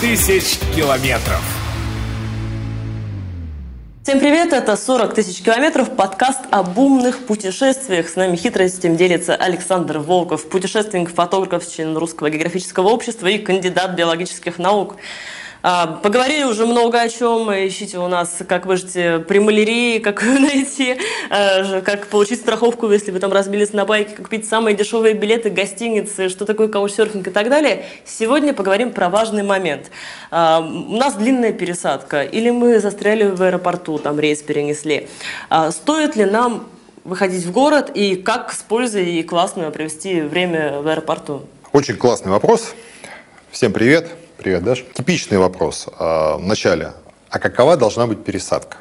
тысяч километров. Всем привет, это 40 тысяч километров, подкаст об умных путешествиях. С нами хитростям делится Александр Волков, путешественник, фотограф, член Русского географического общества и кандидат биологических наук. А, поговорили уже много о чем. Ищите у нас, как выжить при малярии, как найти, а, как получить страховку, если вы там разбились на байке, как купить самые дешевые билеты, гостиницы, что такое каучсерфинг и так далее. Сегодня поговорим про важный момент. А, у нас длинная пересадка, или мы застряли в аэропорту, там рейс перенесли. Стоит ли нам выходить в город и как с пользой и классно провести время в аэропорту? Очень классный вопрос. Всем привет. Привет, Даш. Типичный вопрос а, в начале. А какова должна быть пересадка?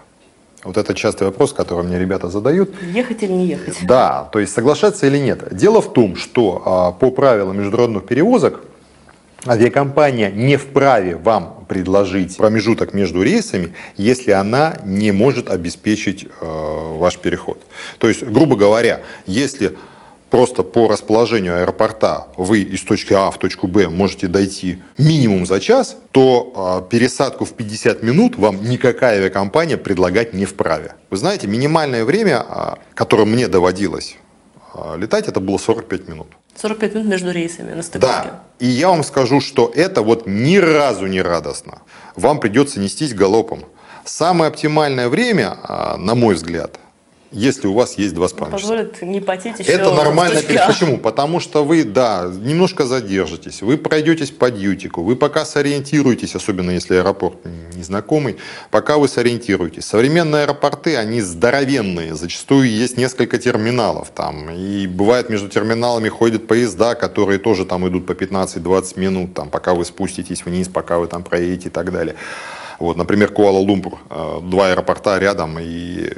Вот это частый вопрос, который мне ребята задают. Ехать или не ехать? Да, то есть соглашаться или нет. Дело в том, что а, по правилам международных перевозок авиакомпания не вправе вам предложить промежуток между рейсами, если она не может обеспечить э, ваш переход. То есть, грубо говоря, если просто по расположению аэропорта вы из точки А в точку Б можете дойти минимум за час, то э, пересадку в 50 минут вам никакая авиакомпания предлагать не вправе. Вы знаете, минимальное время, э, которое мне доводилось э, летать, это было 45 минут. 45 минут между рейсами на стыковке. Да. И я вам скажу, что это вот ни разу не радостно. Вам придется нестись галопом. Самое оптимальное время, на мой взгляд, если у вас есть два спамчика. Позволит не потеть еще Это нормально. Почему? Потому что вы, да, немножко задержитесь, вы пройдетесь по дьютику, вы пока сориентируетесь, особенно если аэропорт незнакомый, пока вы сориентируетесь. Современные аэропорты, они здоровенные, зачастую есть несколько терминалов там, и бывает между терминалами ходят поезда, которые тоже там идут по 15-20 минут, там, пока вы спуститесь вниз, пока вы там проедете и так далее. Вот, например, Куала-Лумпур, э, два аэропорта рядом, и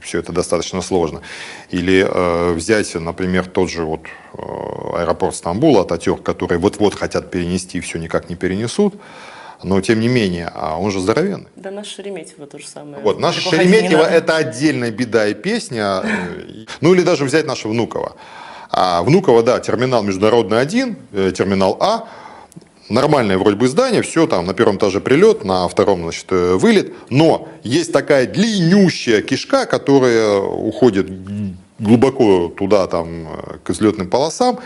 все это достаточно сложно. Или э, взять, например, тот же вот э, аэропорт Стамбула, Ататюрк, который вот-вот хотят перенести, все никак не перенесут. Но тем не менее, а он же здоровенный. Да наш Шереметьево то же самое. Вот, наше Шереметьево это отдельная беда и песня. Ну или даже взять наше Внуково. А Внуково, да, терминал международный один, терминал А, нормальное вроде бы здание, все там на первом этаже прилет, на втором, значит, э, вылет, но есть такая длиннющая кишка, которая уходит глубоко туда, там, э, к излетным полосам,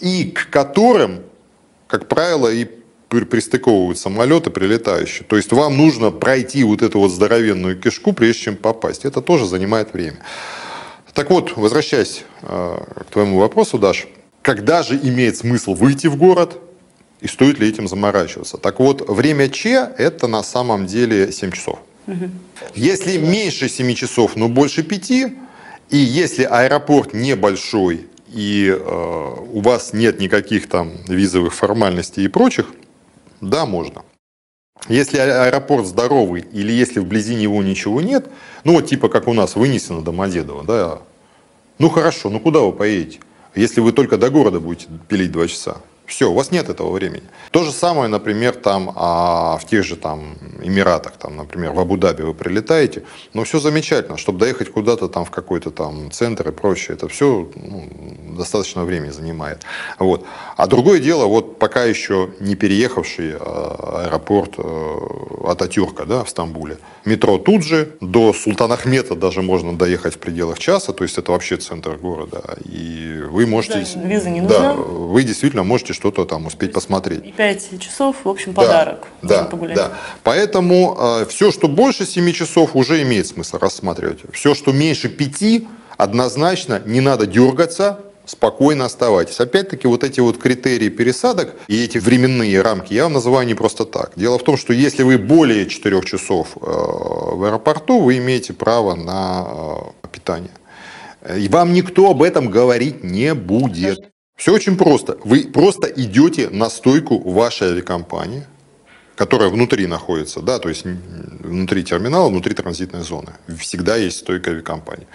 и к которым, как правило, и пристыковывают самолеты прилетающие. То есть вам нужно пройти вот эту вот здоровенную кишку, прежде чем попасть. Это тоже занимает время. Так вот, возвращаясь э, к твоему вопросу, Даш, когда же имеет смысл выйти в город, и стоит ли этим заморачиваться. Так вот, время Ч – это на самом деле 7 часов. Угу. Если меньше 7 часов, но больше 5, и если аэропорт небольшой, и э, у вас нет никаких там визовых формальностей и прочих, да, можно. Если аэропорт здоровый, или если вблизи него ничего нет, ну вот типа как у нас вынесено Домодедово, да, ну хорошо, ну куда вы поедете? Если вы только до города будете пилить два часа. Все, у вас нет этого времени. То же самое, например, там а, в тех же там Эмиратах, там, например, в Абу-Даби вы прилетаете, но все замечательно, чтобы доехать куда-то там в какой-то там центр и прочее, это все ну, достаточно времени занимает. Вот. А другое дело, вот пока еще не переехавший а, аэропорт Ататюрка да, в Стамбуле, метро тут же, до Султанахмета даже можно доехать в пределах часа, то есть это вообще центр города, и вы можете... Да, виза не нужна. Да, вы действительно можете что-то там успеть посмотреть. И 5 часов, в общем, подарок. Да, погулять. да. Поэтому э, все, что больше 7 часов, уже имеет смысл рассматривать. Все, что меньше 5, однозначно не надо дергаться, спокойно оставайтесь. Опять-таки, вот эти вот критерии пересадок и эти временные рамки я вам называю не просто так. Дело в том, что если вы более 4 часов э, в аэропорту, вы имеете право на э, питание. И вам никто об этом говорить не будет. Все очень просто. Вы просто идете на стойку вашей авиакомпании, которая внутри находится, да, то есть внутри терминала, внутри транзитной зоны. Всегда есть стойка авиакомпании.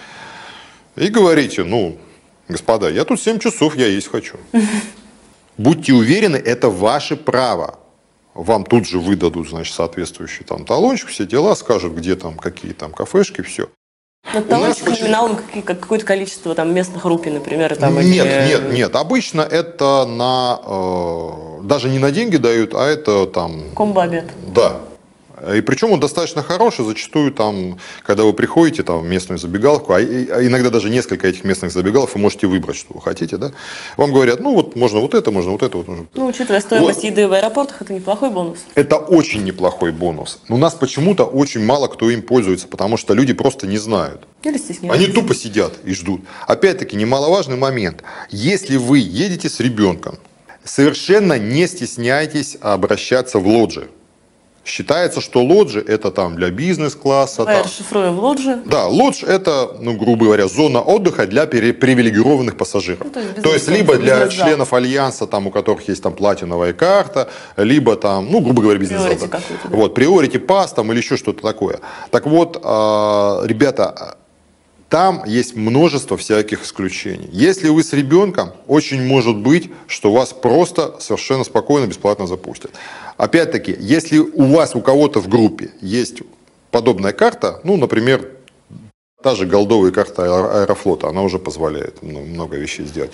И говорите, ну, господа, я тут 7 часов, я есть хочу. Будьте уверены, это ваше право. Вам тут же выдадут, значит, соответствующий там талончик, все дела, скажут, где там, какие там кафешки, все. У нас таможечка очень- какое-то количество там местных рупий, например, там, Нет, или- нет, нет. Обычно это на э, даже не на деньги дают, а это там Комбо-обед. Да. И причем он достаточно хороший, зачастую там, когда вы приходите там, в местную забегаловку, а, а иногда даже несколько этих местных забегалов, вы можете выбрать, что вы хотите, да? Вам говорят, ну вот можно вот это, можно вот это, вот можно. Ну, учитывая стоимость Вот. еды в аэропортах, это неплохой бонус. Это очень неплохой бонус. Но у нас почему-то очень мало кто им пользуется, потому что люди просто не знают. Или стесняются. Они тупо сидят и ждут. Опять-таки, немаловажный момент. Если вы едете с ребенком, совершенно не стесняйтесь обращаться в лоджи. Считается, что лоджи это там для бизнес-класса. Давай там. расшифруем лоджи. Да, лодж это, ну, грубо говоря, зона отдыха для привилегированных пассажиров. Ну, то есть то есть, бизнес- либо для членов альянса, там, у которых есть там платиновая карта, либо там, ну, грубо говоря, да. какой-то, да. Вот, приорити пас там или еще что-то такое. Так вот, а, ребята, там есть множество всяких исключений. Если вы с ребенком, очень может быть, что вас просто совершенно спокойно, бесплатно запустят. Опять-таки, если у вас, у кого-то в группе есть подобная карта, ну, например, та же голдовая карта аэро- Аэрофлота, она уже позволяет много вещей сделать.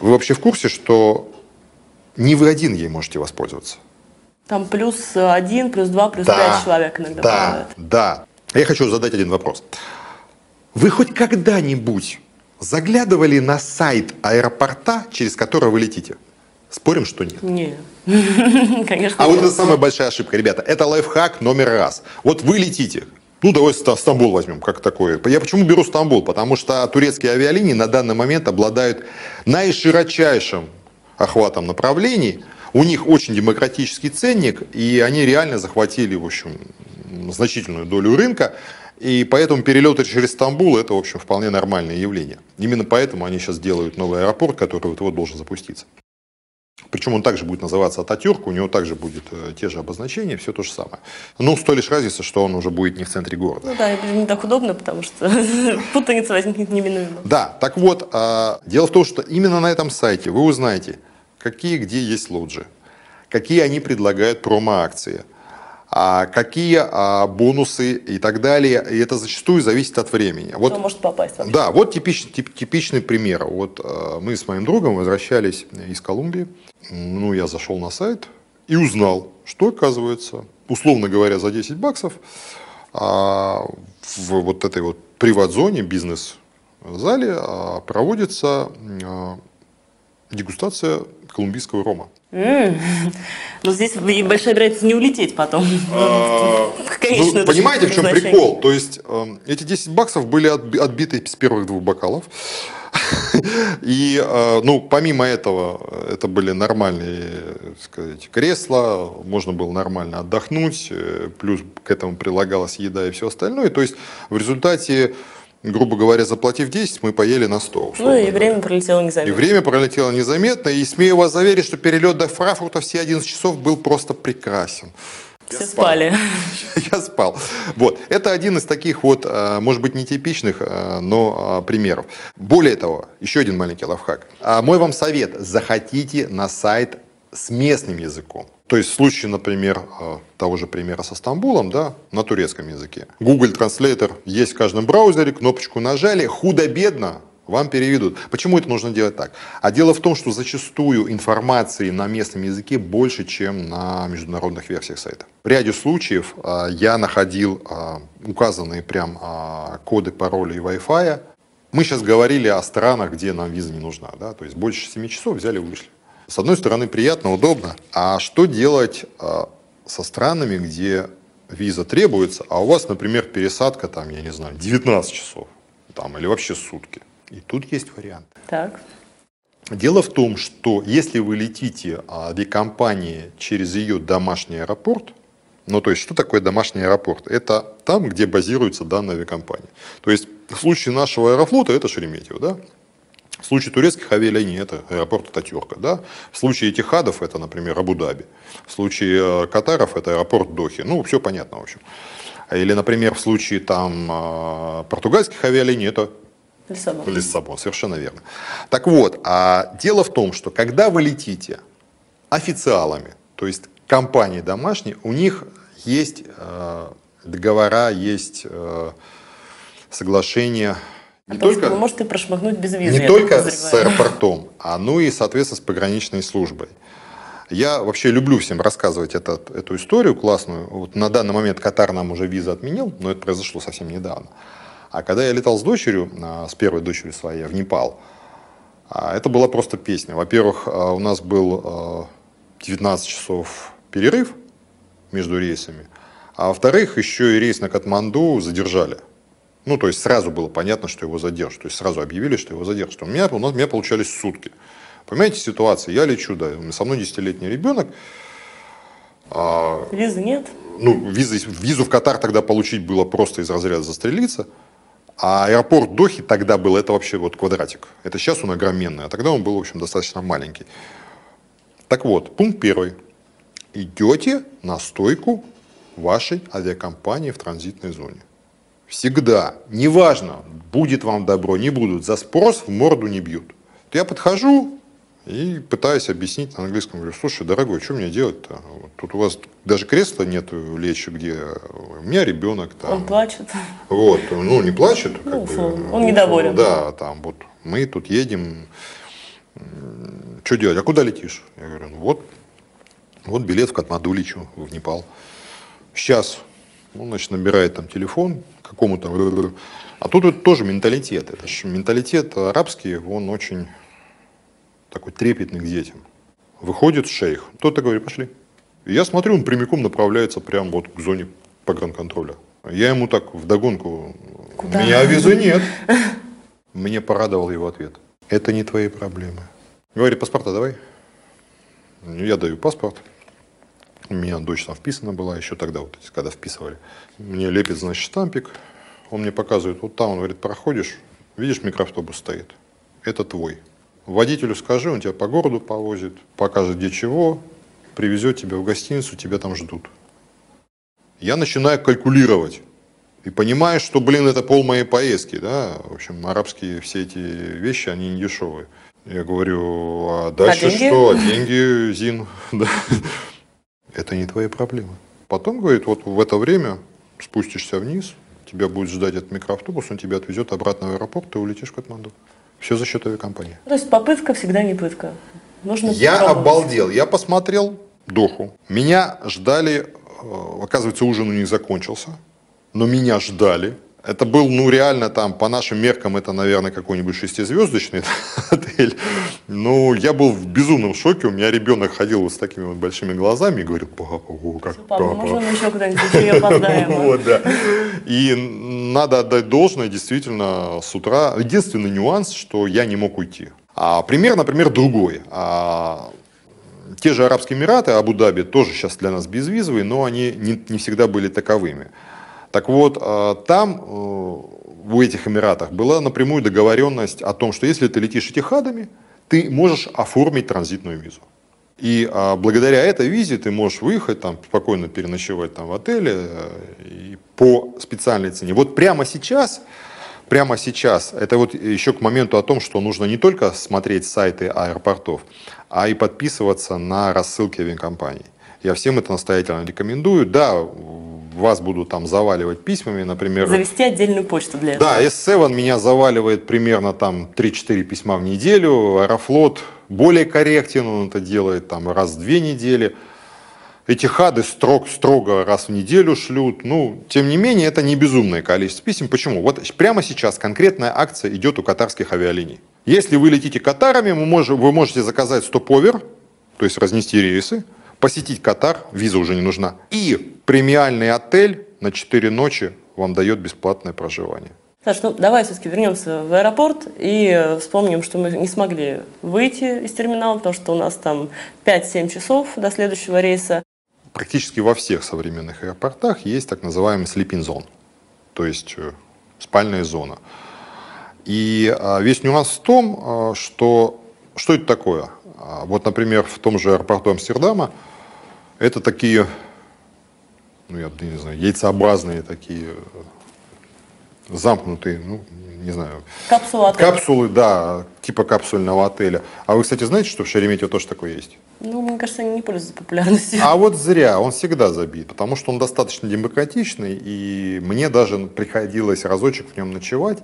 Вы вообще в курсе, что не вы один ей можете воспользоваться? Там плюс один, плюс два, плюс Да, пять человек иногда Да, бывает. да. Я хочу задать один вопрос. Вы хоть когда-нибудь заглядывали на сайт аэропорта, через который вы летите? Спорим, что нет. Не. Конечно. А вот нет. это самая большая ошибка, ребята. Это лайфхак номер раз. Вот вы летите. Ну, давай Ста- Стамбул возьмем, как такое. Я почему беру Стамбул? Потому что турецкие авиалинии на данный момент обладают наиширочайшим охватом направлений. У них очень демократический ценник, и они реально захватили, в общем, значительную долю рынка. И поэтому перелеты через Стамбул – это, в общем, вполне нормальное явление. Именно поэтому они сейчас делают новый аэропорт, который вот-вот должен запуститься. Причем он также будет называться Ататюрк, у него также будет э, те же обозначения, все то же самое. Ну, с той лишь разницы, что он уже будет не в центре города. Ну да, и не так удобно, потому что путаница возникнет неминуемо. Да, так вот, а, дело в том, что именно на этом сайте вы узнаете, какие где есть лоджи, какие они предлагают промо-акции, какие а, бонусы и так далее. И это зачастую зависит от времени. Вот Кто может попасть вообще? Да, вот типичный, тип- типичный пример. Вот э, мы с моим другом возвращались из Колумбии. Ну, я зашел на сайт и узнал, что оказывается, условно говоря, за 10 баксов а, в вот этой вот приват-зоне, бизнес-зале а, проводится а, дегустация колумбийского рома. Но здесь большая вероятность не улететь потом. В конечную Ну, понимаете, в чем прикол? То есть эм, эти 10 баксов были отби- отбиты с первых двух бокалов. И, э, ну, помимо этого, это были нормальные, сказать, кресла, можно было нормально отдохнуть, э, плюс к этому прилагалась еда и все остальное. То есть в результате, грубо говоря, заплатив 10, мы поели на 100. Ну и время пролетело И незаметно. время пролетело незаметно, и смею вас заверить, что перелет до Франкфурта все 11 часов был просто прекрасен. Все спали. Я спал. Вот. Это один из таких вот, э, может быть, нетипичных, э, но э, примеров. Более того, еще один маленький лайфхак. А Мой вам совет. Заходите на сайт с местным языком. То есть в случае, например, э, того же примера со Стамбулом, да, на турецком языке. Google Translator есть в каждом браузере, кнопочку нажали, худо-бедно вам переведут. Почему это нужно делать так? А дело в том, что зачастую информации на местном языке больше, чем на международных версиях сайта. В ряде случаев а, я находил а, указанные прям коды, пароли и Wi-Fi. Мы сейчас говорили о странах, где нам виза не нужна. Да? То есть больше 7 часов взяли и вышли. С одной стороны, приятно, удобно. А что делать а, со странами, где виза требуется, а у вас, например, пересадка, там, я не знаю, 19 часов там, или вообще сутки? И тут есть вариант. Так. Дело в том, что если вы летите авиакомпании через ее домашний аэропорт, ну то есть что такое домашний аэропорт? Это там, где базируется данная авиакомпания. То есть в случае нашего аэрофлота это Шереметьево, да? В случае турецких авиалиний это аэропорт Ататюрка, да? В случае Этихадов это, например, Абу-Даби. В случае э, Катаров это аэропорт Дохи. Ну, все понятно, в общем. Или, например, в случае там э, португальских авиалиний это Лиссабон. Лиссабон, совершенно верно. Так вот, а дело в том, что когда вы летите официалами, то есть компании домашние, у них есть э, договора, есть э, не только, вы можете прошмыгнуть без визы. Не только с аэропортом, а ну и, соответственно, с пограничной службой. Я вообще люблю всем рассказывать этот, эту историю классную. Вот на данный момент Катар нам уже визу отменил, но это произошло совсем недавно. А когда я летал с дочерью, а, с первой дочерью своей, в Непал, а, это была просто песня. Во-первых, а, у нас был 19 часов перерыв между рейсами, а во-вторых, еще и рейс на Катманду задержали. Ну, то есть сразу было понятно, что его задержат. То есть сразу объявили, что его задержат. У меня, у, нас, у меня получались сутки. Понимаете ситуация? Я лечу, да, со мной десятилетний ребенок. А, Визы нет? Ну, визы, визу в Катар тогда получить было просто из разряда застрелиться. А аэропорт Дохи тогда был, это вообще вот квадратик. Это сейчас он огроменный, а тогда он был, в общем, достаточно маленький. Так вот, пункт первый. Идете на стойку вашей авиакомпании в транзитной зоне. Всегда, неважно, будет вам добро, не будут, за спрос в морду не бьют. Я подхожу и пытаюсь объяснить на английском, говорю, слушай, дорогой, что мне делать-то? Тут у вас даже кресла нету лечь, где у меня ребенок. Там. Он плачет. Вот, ну не плачет. Ну, бы, он ну, недоволен. Да, там вот мы тут едем, что делать, а куда летишь? Я говорю, ну вот, вот билет в Катманду лечу, в Непал. Сейчас, он, значит, набирает там телефон, какому-то... А тут это тоже менталитет. Это же менталитет арабский, он очень такой трепетный к детям. Выходит шейх, тот-то говорит, пошли. И я смотрю, он прямиком направляется прямо вот к зоне погранконтроля. Я ему так вдогонку, Куда? у меня визы нет. Мне порадовал его ответ. Это не твои проблемы. Говорит, паспорта давай. Я даю паспорт. У меня дочь там вписана была еще тогда, вот, когда вписывали. Мне лепит, значит, штампик. Он мне показывает, вот там, он говорит, проходишь, видишь, микроавтобус стоит. Это твой. Водителю скажи, он тебя по городу повозит, покажет где чего, привезет тебя в гостиницу, тебя там ждут. Я начинаю калькулировать. И понимаю, что, блин, это пол моей поездки, да. В общем, арабские все эти вещи, они не дешевые. Я говорю, а дальше а деньги? что? А деньги, Зин, да это не твои проблемы. Потом, говорит, вот в это время спустишься вниз, тебя будет ждать этот микроавтобус, он тебя отвезет обратно в аэропорт, ты улетишь в Катманду. Все за счет авиакомпании. То есть попытка всегда не пытка. Нужно я обалдел. Я посмотрел Доху. Меня ждали, э, оказывается, ужин у них закончился, но меня ждали. Это был, ну, реально там, по нашим меркам, это, наверное, какой-нибудь шестизвездочный отель. Ну, я был в безумном шоке. У меня ребенок ходил вот с такими вот большими глазами и говорил, папа, о, как папа. Папа, можно мы еще куда-нибудь еще опоздаем? Вот, да. И надо отдать должное, действительно, с утра. Единственный нюанс, что я не мог уйти. А пример, например, другой. А, те же Арабские Эмираты, Абу-Даби, тоже сейчас для нас безвизовые, но они не, не всегда были таковыми. Так вот, э, там, э, в этих Эмиратах, была напрямую договоренность о том, что если ты летишь этихадами, ты можешь оформить транзитную визу. И а, благодаря этой визе ты можешь выехать, там, спокойно переночевать там, в отеле э, и по специальной цене. Вот прямо сейчас, прямо сейчас, это вот еще к моменту о том, что нужно не только смотреть сайты аэропортов, а и подписываться на рассылки авиакомпаний. Я всем это настоятельно рекомендую. Да, вас будут там заваливать письмами, например. Завести отдельную почту для этого. Да, S7 меня заваливает примерно там 3-4 письма в неделю. Аэрофлот более корректен, он это делает там раз в две недели. Эти хады строг, строго раз в неделю шлют. Ну, тем не менее, это не безумное количество писем. Почему? Вот прямо сейчас конкретная акция идет у катарских авиалиний. Если вы летите катарами, вы можете, заказать стоповер, то есть разнести рейсы, посетить Катар, виза уже не нужна, и премиальный отель на 4 ночи вам дает бесплатное проживание. Саш, ну давай все-таки вернемся в аэропорт и вспомним, что мы не смогли выйти из терминала, потому что у нас там 5-7 часов до следующего рейса. Практически во всех современных аэропортах есть так называемый sleeping zone, то есть э, спальная зона. И а, весь нюанс в том, а, что что это такое? А, вот, например, в том же аэропорту Амстердама это такие, ну, я не знаю, яйцеобразные такие замкнутые, ну, не знаю. Капсула отеля. Капсулы, да, типа капсульного отеля. А вы, кстати, знаете, что в Шереметьево тоже такое есть? Ну, мне кажется, они не пользуются популярностью. А вот зря, он всегда забит, потому что он достаточно демократичный, и мне даже приходилось разочек в нем ночевать,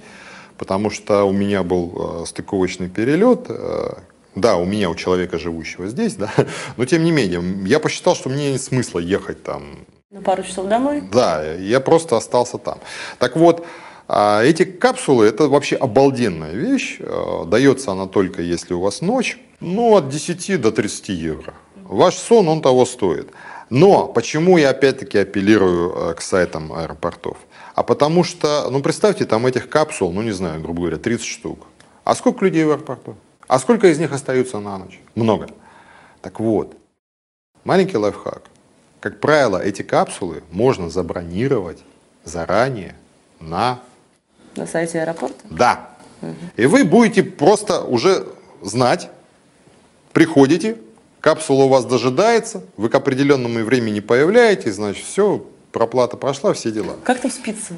потому что у меня был э, стыковочный перелет, э, да, у меня, у человека, живущего здесь, да, но тем не менее, я посчитал, что мне нет смысла ехать там. На пару часов домой? Да, я просто остался там. Так вот, а эти капсулы это вообще обалденная вещь. Э, дается она только если у вас ночь. Ну, от 10 до 30 евро. Ваш сон, он того стоит. Но почему я опять-таки апеллирую э, к сайтам аэропортов? А потому что, ну представьте, там этих капсул, ну не знаю, грубо говоря, 30 штук. А сколько людей в аэропорту? А сколько из них остаются на ночь? Много. Так вот, маленький лайфхак. Как правило, эти капсулы можно забронировать заранее на на сайте аэропорта? Да. И вы будете просто уже знать, приходите, капсула у вас дожидается, вы к определенному времени появляетесь, значит, все, проплата прошла, все дела. Как там спится?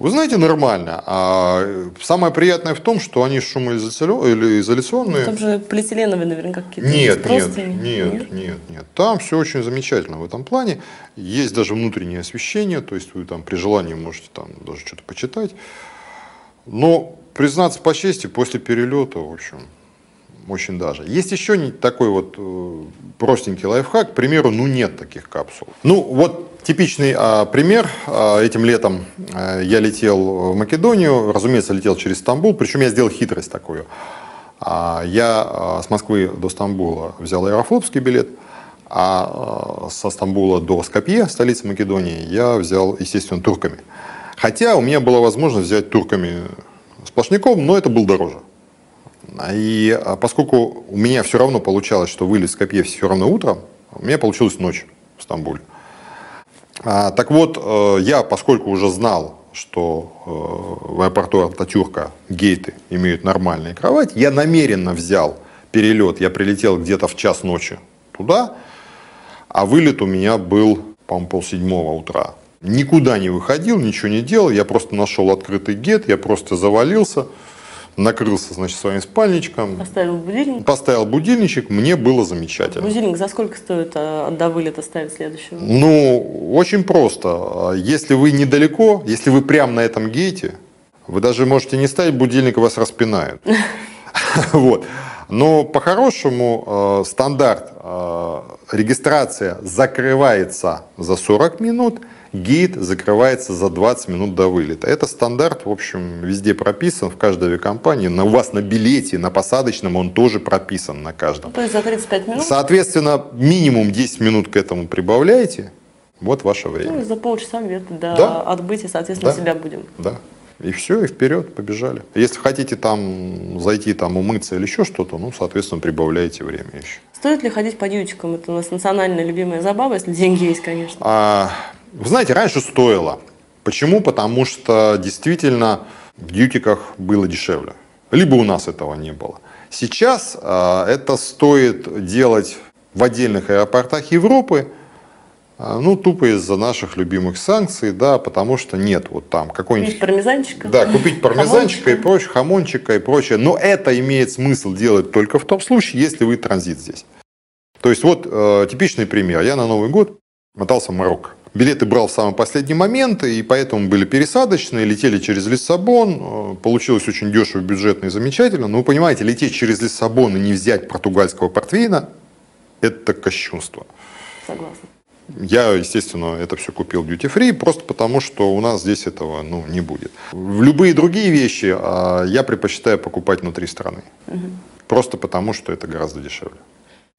Вы знаете, нормально. А самое приятное в том, что они шумоизоляционные. Там же полиэтиленовые наверняка какие-то. Нет, нет, нет, нет, нет, нет. Там все очень замечательно в этом плане. Есть даже внутреннее освещение, то есть вы там при желании можете там даже что-то почитать. Но, признаться по чести, после перелета, в общем, очень даже. Есть еще такой вот э, простенький лайфхак, к примеру, ну нет таких капсул. Ну вот типичный а, пример. А, этим летом а, я летел в Македонию, разумеется, летел через Стамбул, причем я сделал хитрость такую. А, я а, с Москвы до Стамбула взял аэрофлотский билет, а, а со Стамбула до Скопье, столицы Македонии, я взял, естественно, турками. Хотя у меня была возможность взять турками сплошняком, но это был дороже. И а, поскольку у меня все равно получалось, что вылез в Скопье все равно утром, у меня получилось ночь в Стамбуле. А, так вот, э, я, поскольку уже знал, что э, в аэропорту Ататюрка гейты имеют нормальные кровати, я намеренно взял перелет. Я прилетел где-то в час ночи туда, а вылет у меня был, по-моему, полседьмого утра. Никуда не выходил, ничего не делал, я просто нашел открытый гет, я просто завалился, накрылся, значит, своим спальничком. Поставил будильник? Поставил будильничек, мне было замечательно. Будильник за сколько стоит а, до вылета ставить следующего? Ну, очень просто. Если вы недалеко, если вы прямо на этом гейте, вы даже можете не ставить будильник, вас распинают. Вот. Но по-хорошему э, стандарт э, регистрация закрывается за 40 минут, гейт закрывается за 20 минут до вылета. Это стандарт, в общем, везде прописан, в каждой авиакомпании. На, у вас на билете, на посадочном он тоже прописан на каждом. То есть за 35 минут? Соответственно, минимум 10 минут к этому прибавляете. Вот ваше время. Ну, за полчаса где-то до да? отбытия, соответственно, да? себя будем. Да. И все, и вперед, побежали. Если хотите там зайти, там умыться или еще что-то, ну, соответственно, прибавляете время еще. Стоит ли ходить по дьютикам? Это у нас национальная любимая забава, если деньги есть, конечно. А, вы знаете, раньше стоило. Почему? Потому что действительно в дьютиках было дешевле. Либо у нас этого не было. Сейчас а, это стоит делать в отдельных аэропортах Европы, а, ну, тупо из-за наших любимых санкций, да, потому что нет вот там какой-нибудь... Купить пармезанчика. Да, купить пармезанчика и прочее, хамончика и прочее. Но это имеет смысл делать только в том случае, если вы транзит здесь. То есть вот э, типичный пример. Я на Новый год мотался в Марокко. Билеты брал в самый последний момент, и поэтому были пересадочные, летели через Лиссабон. Э, получилось очень дешево, бюджетно и замечательно. Но вы понимаете, лететь через Лиссабон и не взять португальского портвейна – это кощунство. Согласна. Я, естественно, это все купил duty free, просто потому что у нас здесь этого ну, не будет. В любые другие вещи а, я предпочитаю покупать внутри страны. Угу. Просто потому, что это гораздо дешевле.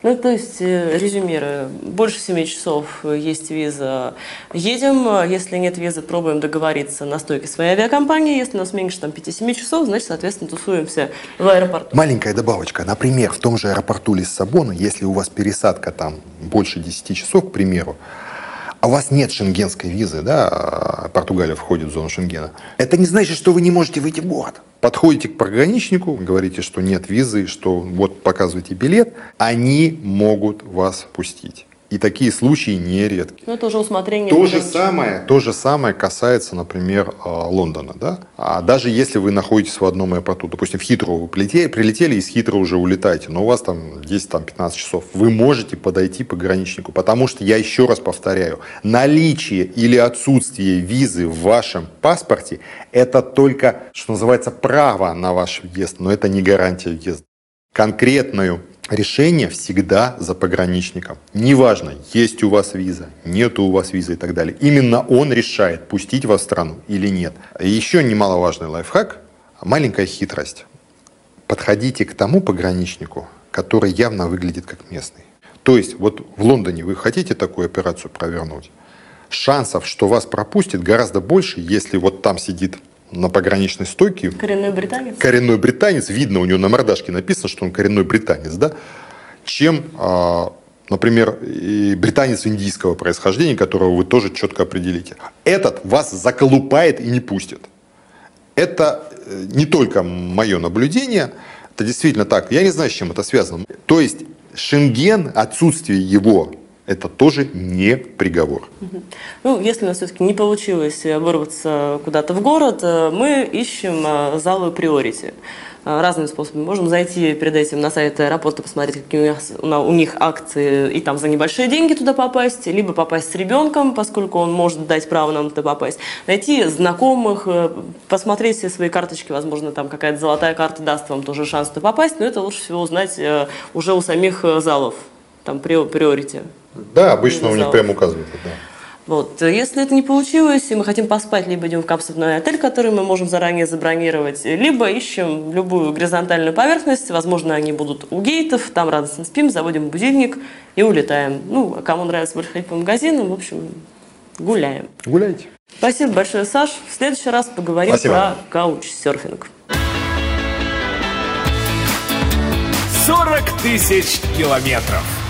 Ну, то есть, э, резюмируя, больше 7 часов есть виза, едем, если нет визы, пробуем договориться на стойке своей авиакомпании, если у нас меньше там, 5-7 часов, значит, соответственно, тусуемся в аэропорту. Маленькая добавочка, например, в том же аэропорту Лиссабона, если у вас пересадка там больше 10 часов, к примеру, а у вас нет шенгенской визы, да, Португалия входит в зону Шенгена, это не значит, что вы не можете выйти в город. Подходите к пограничнику, говорите, что нет визы, что вот показывайте билет, они могут вас пустить. И такие случаи нередки. Ну, это уже усмотрение. То же, самое, то же самое касается, например, э, Лондона. Да? А даже если вы находитесь в одном аэропорту, допустим, в Хитроу вы прилетели, прилетели из Хитроу уже улетаете, но у вас там 10-15 часов, вы можете подойти к пограничнику, потому что, я еще раз повторяю, наличие или отсутствие визы в вашем паспорте – это только, что называется, право на ваш въезд, но это не гарантия въезда. Конкретное решение всегда за пограничником. Неважно, есть у вас виза, нет у вас визы и так далее. Именно он решает, пустить вас в страну или нет. Еще немаловажный лайфхак – маленькая хитрость. Подходите к тому пограничнику, который явно выглядит как местный. То есть вот в Лондоне вы хотите такую операцию провернуть, шансов, что вас пропустят, гораздо больше, если вот там сидит на пограничной стойке Коренной британец? коренной британец, видно у него на мордашке написано, что он коренной британец, да, чем, а, например, и британец индийского происхождения, которого вы тоже четко определите. Этот вас заколупает и не пустит. Это э, не только мое наблюдение, это действительно так. Я не знаю, с чем это связано. То есть Шенген, отсутствие его, это тоже не приговор. Ну, если у нас все-таки не получилось вырваться куда-то в город, э, мы ищем э, залы приорити. Э, Разными способами. Можем зайти перед этим на сайт аэропорта, посмотреть, какие у них, у них акции, и там за небольшие деньги туда попасть, либо попасть с ребенком, поскольку он может дать право нам туда попасть. Найти знакомых, посмотреть все свои карточки, возможно, там какая-то золотая карта даст вам тоже шанс туда попасть, но это лучше всего узнать уже у самих залов, там прио- приорити. Да, обычно у них прям указывают. Да. Вот. Если это не получилось, и мы хотим поспать, либо идем в капсульный отель, который мы можем заранее забронировать, либо ищем любую горизонтальную поверхность, возможно, они будут у гейтов, там радостно спим, заводим будильник и улетаем. Ну, а кому нравится больше ходить по магазинам, в общем, гуляем. Гуляйте. Спасибо большое, Саш. В следующий раз поговорим Спасибо. про каучсерфинг. 40 тысяч километров.